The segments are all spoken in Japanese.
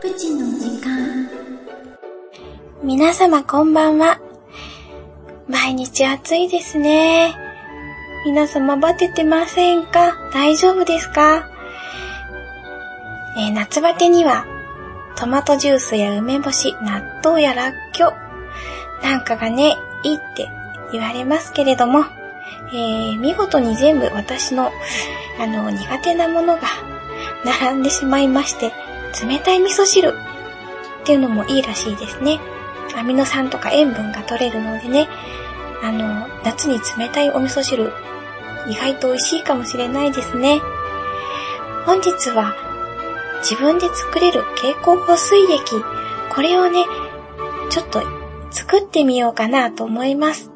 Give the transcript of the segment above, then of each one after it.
プチの時間皆様こんばんは。毎日暑いですね。皆様バテてませんか？大丈夫ですか？えー夏バテにはトマトジュースや梅干し、納豆やらっきょなんかがね、いいって言われますけれども、えー見事に全部私の、あの、苦手なものが並んでしまいまして、冷たい味噌汁っていうのもいいらしいですね。アミノ酸とか塩分が取れるのでね、あの、夏に冷たいお味噌汁、意外と美味しいかもしれないですね。本日は、自分で作れる蛍光補水液、これをね、ちょっと作ってみようかなと思います。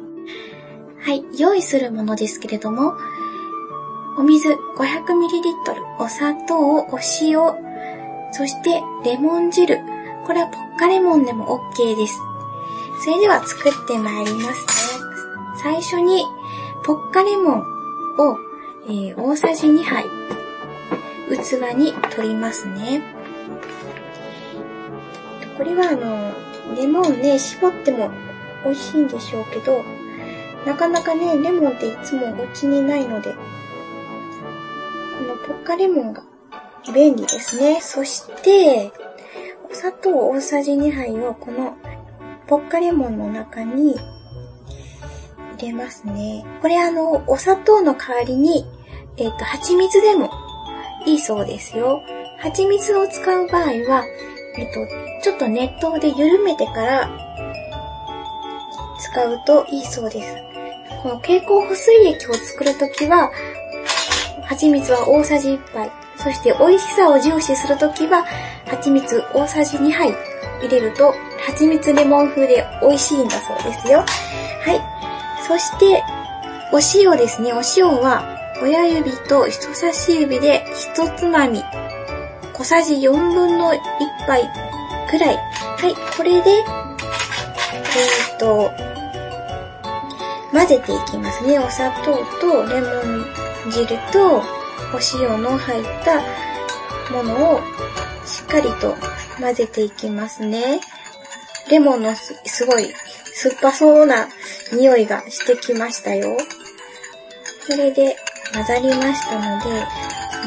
はい、用意するものですけれども、お水 500ml、お砂糖、お塩、そしてレモン汁。これはポッカレモンでも OK です。それでは作ってまいりますね。最初に、ポッカレモンを、えー大さじ2杯、器に取りますね。これはあの、レモンね、絞っても美味しいんでしょうけど、なかなかね、レモンっていつもお家にないので、ポッカレモンが便利ですね。そして、お砂糖大さじ2杯をこのポッカレモンの中に入れますね。これあの、お砂糖の代わりに、えっ、と、蜂蜜でもいいそうですよ。蜂蜜を使う場合は、えっ、と、ちょっと熱湯で緩めてから使うといいそうです。この蛍光補水液を作るときは、蜂蜜は大さじ1杯。そして美味しさを重視するときは、蜂蜜大さじ2杯入れると、蜂蜜レモン風で美味しいんだそうですよ。はい。そして、お塩ですね。お塩は、親指と人差し指で一つまみ。小さじ4分の1杯くらい。はい。これで、えーっと、混ぜていきますね。お砂糖とレモン汁とお塩の入ったものをしっかりと混ぜていきますね。レモンのすごい酸っぱそうな匂いがしてきましたよ。これで混ざりましたので、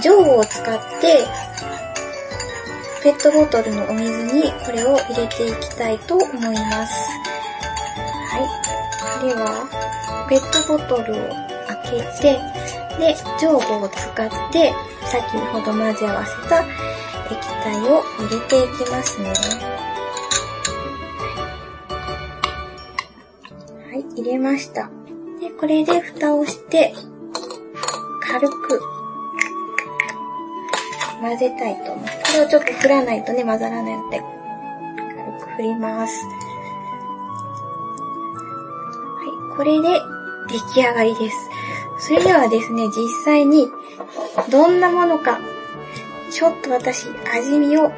ジョーを使ってペットボトルのお水にこれを入れていきたいと思います。はい。では、ペットボトルを開けて、で、上部を使って、先ほど混ぜ合わせた液体を入れていきますね。はい、入れました。で、これで蓋をして、軽く混ぜたいと思います。これをちょっと振らないとね、混ざらないので、軽く振ります。はい、これで出来上がりです。それではですね、実際にどんなものか、ちょっと私味見を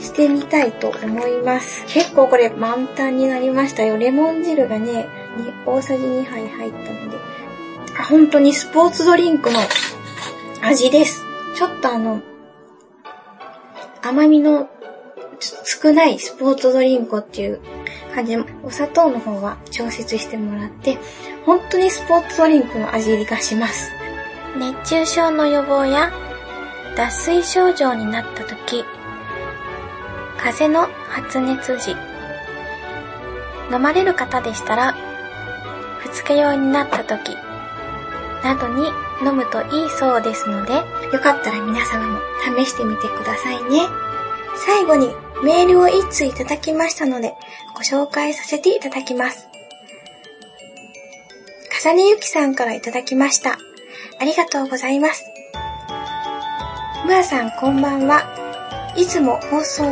してみたいと思います。結構これ満タンになりましたよ。レモン汁がね、大さじ2杯入ったので、あ本当にスポーツドリンクの味です。ちょっとあの、甘みの少ないスポーツドリンクっていう感じで、お砂糖の方は調節してもらって、本当にスポーツドリンクの味がします。熱中症の予防や脱水症状になった時、風邪の発熱時、飲まれる方でしたら、二日酔いになった時、などに飲むといいそうですので、よかったら皆様も試してみてくださいね。最後にメールを一通いただきましたので、ご紹介させていただきます。かさねゆきさんからいただきました。ありがとうございます。むあさんこんばんは。いつも放送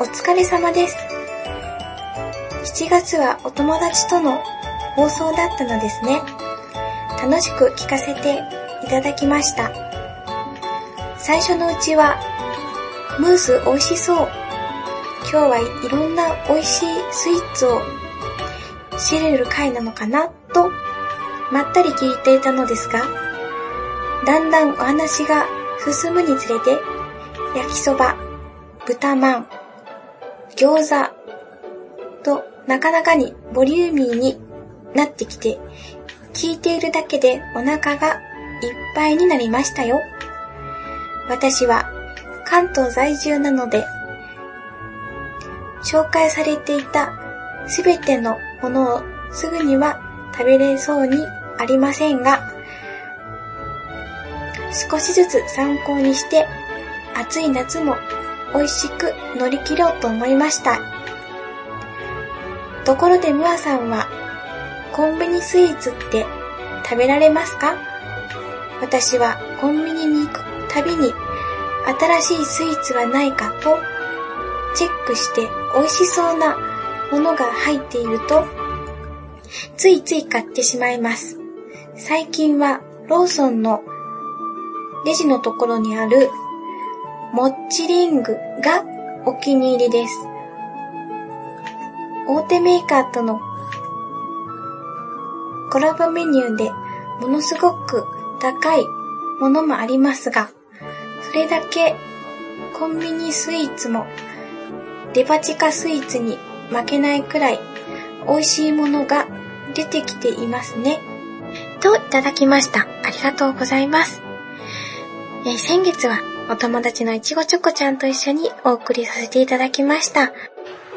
お疲れ様です。7月はお友達との放送だったのですね。楽しく聞かせていただきました。最初のうちは、ムース美味しそう。今日はいろんな美味しいスイーツを知れる回なのかなと、まったり聞いていたのですが、だんだんお話が進むにつれて、焼きそば、豚まん、餃子となかなかにボリューミーになってきて、聞いているだけでお腹がいっぱいになりましたよ。私は関東在住なので、紹介されていたすべてのものをすぐには食べれそうにありませんが、少しずつ参考にして暑い夏も美味しく乗り切ろうと思いました。ところでムアさんはコンビニスイーツって食べられますか？私はコンビニに行くたびに新しいスイーツはないかとチェックして美味しそうなものが入っているとついつい買ってしまいます。最近はローソンのレジのところにあるモッチリングがお気に入りです。大手メーカーとのコラボメニューでものすごく高いものもありますが、それだけコンビニスイーツもデパ地下スイーツに負けないくらい美味しいものが出てきていますね。といただきました。ありがとうございます。えー、先月はお友達のいちごチョコちゃんと一緒にお送りさせていただきました。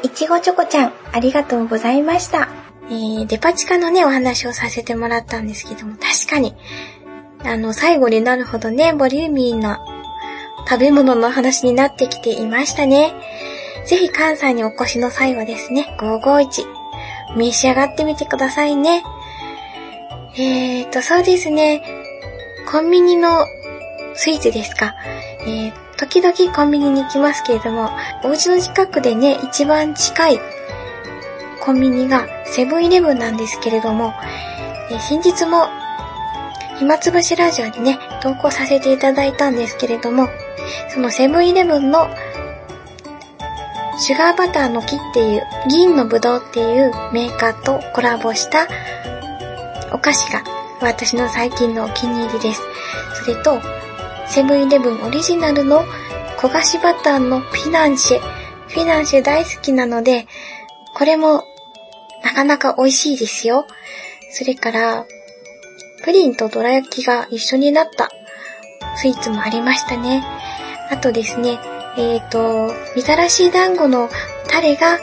いちごチョコちゃん、ありがとうございました。えー、デパ地下のね、お話をさせてもらったんですけども、確かに、あの、最後になるほどね、ボリューミーな食べ物の話になってきていましたね。ぜひ関西にお越しの際はですね、551、召し上がってみてくださいね。えーと、そうですね、コンビニのスイーツですか。えー、時々コンビニに行きますけれども、お家の近くでね、一番近いコンビニがセブンイレブンなんですけれども、えー、先日も暇つぶしラジオにね、投稿させていただいたんですけれども、そのセブンイレブンのシュガーバターの木っていう銀のぶどうっていうメーカーとコラボしたお菓子が私の最近のお気に入りです。それと、セブンイレブンオリジナルの焦がしバターのフィナンシェ。フィナンシェ大好きなので、これもなかなか美味しいですよ。それから、プリンとどら焼きが一緒になったスイーツもありましたね。あとですね、えっ、ー、と、みたらし団子のタレが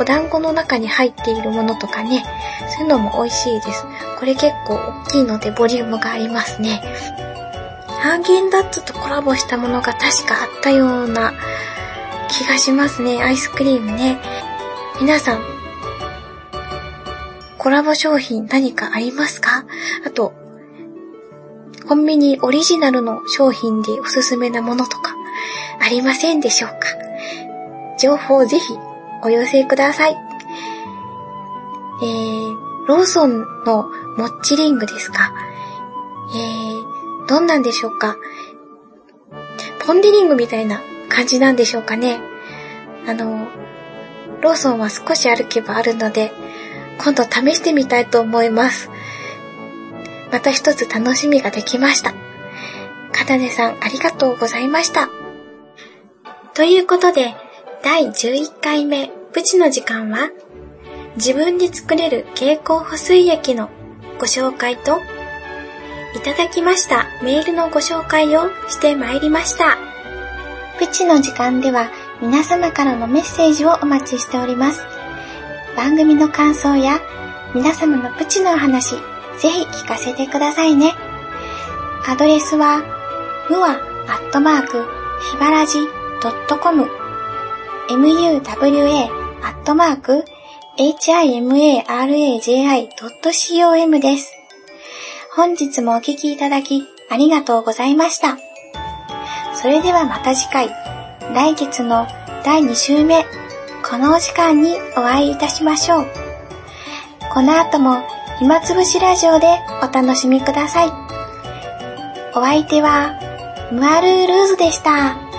お団子の中に入っているものとかね、そういうのも美味しいです。これ結構大きいのでボリュームがありますね。ハーゲンダッツとコラボしたものが確かあったような気がしますね。アイスクリームね。皆さん、コラボ商品何かありますか？あと、コンビニオリジナルの商品でおすすめなものとかありませんでしょうか情報をぜひお寄せください。えー、ローソンのモッチリングですかえー、どんなんでしょうかポンデリングみたいな感じなんでしょうかねあの、ローソンは少し歩けばあるので、今度試してみたいと思います。また一つ楽しみができました。かなねさんありがとうございました。ということで、第11回目、プチの時間は、自分で作れる蛍光補水液のご紹介と、いただきましたメールのご紹介をしてまいりました。プチの時間では皆様からのメッセージをお待ちしております。番組の感想や皆様のプチのお話、ぜひ聞かせてくださいね。アドレスは、むわアットマーク、ひばらじ .com muwa アットマーク、himaraji.com です。本日もお聴きいただきありがとうございました。それではまた次回、来月の第2週目、このお時間にお会いいたしましょう。この後も暇つぶしラジオでお楽しみください。お相手は、ムアルールーズでした。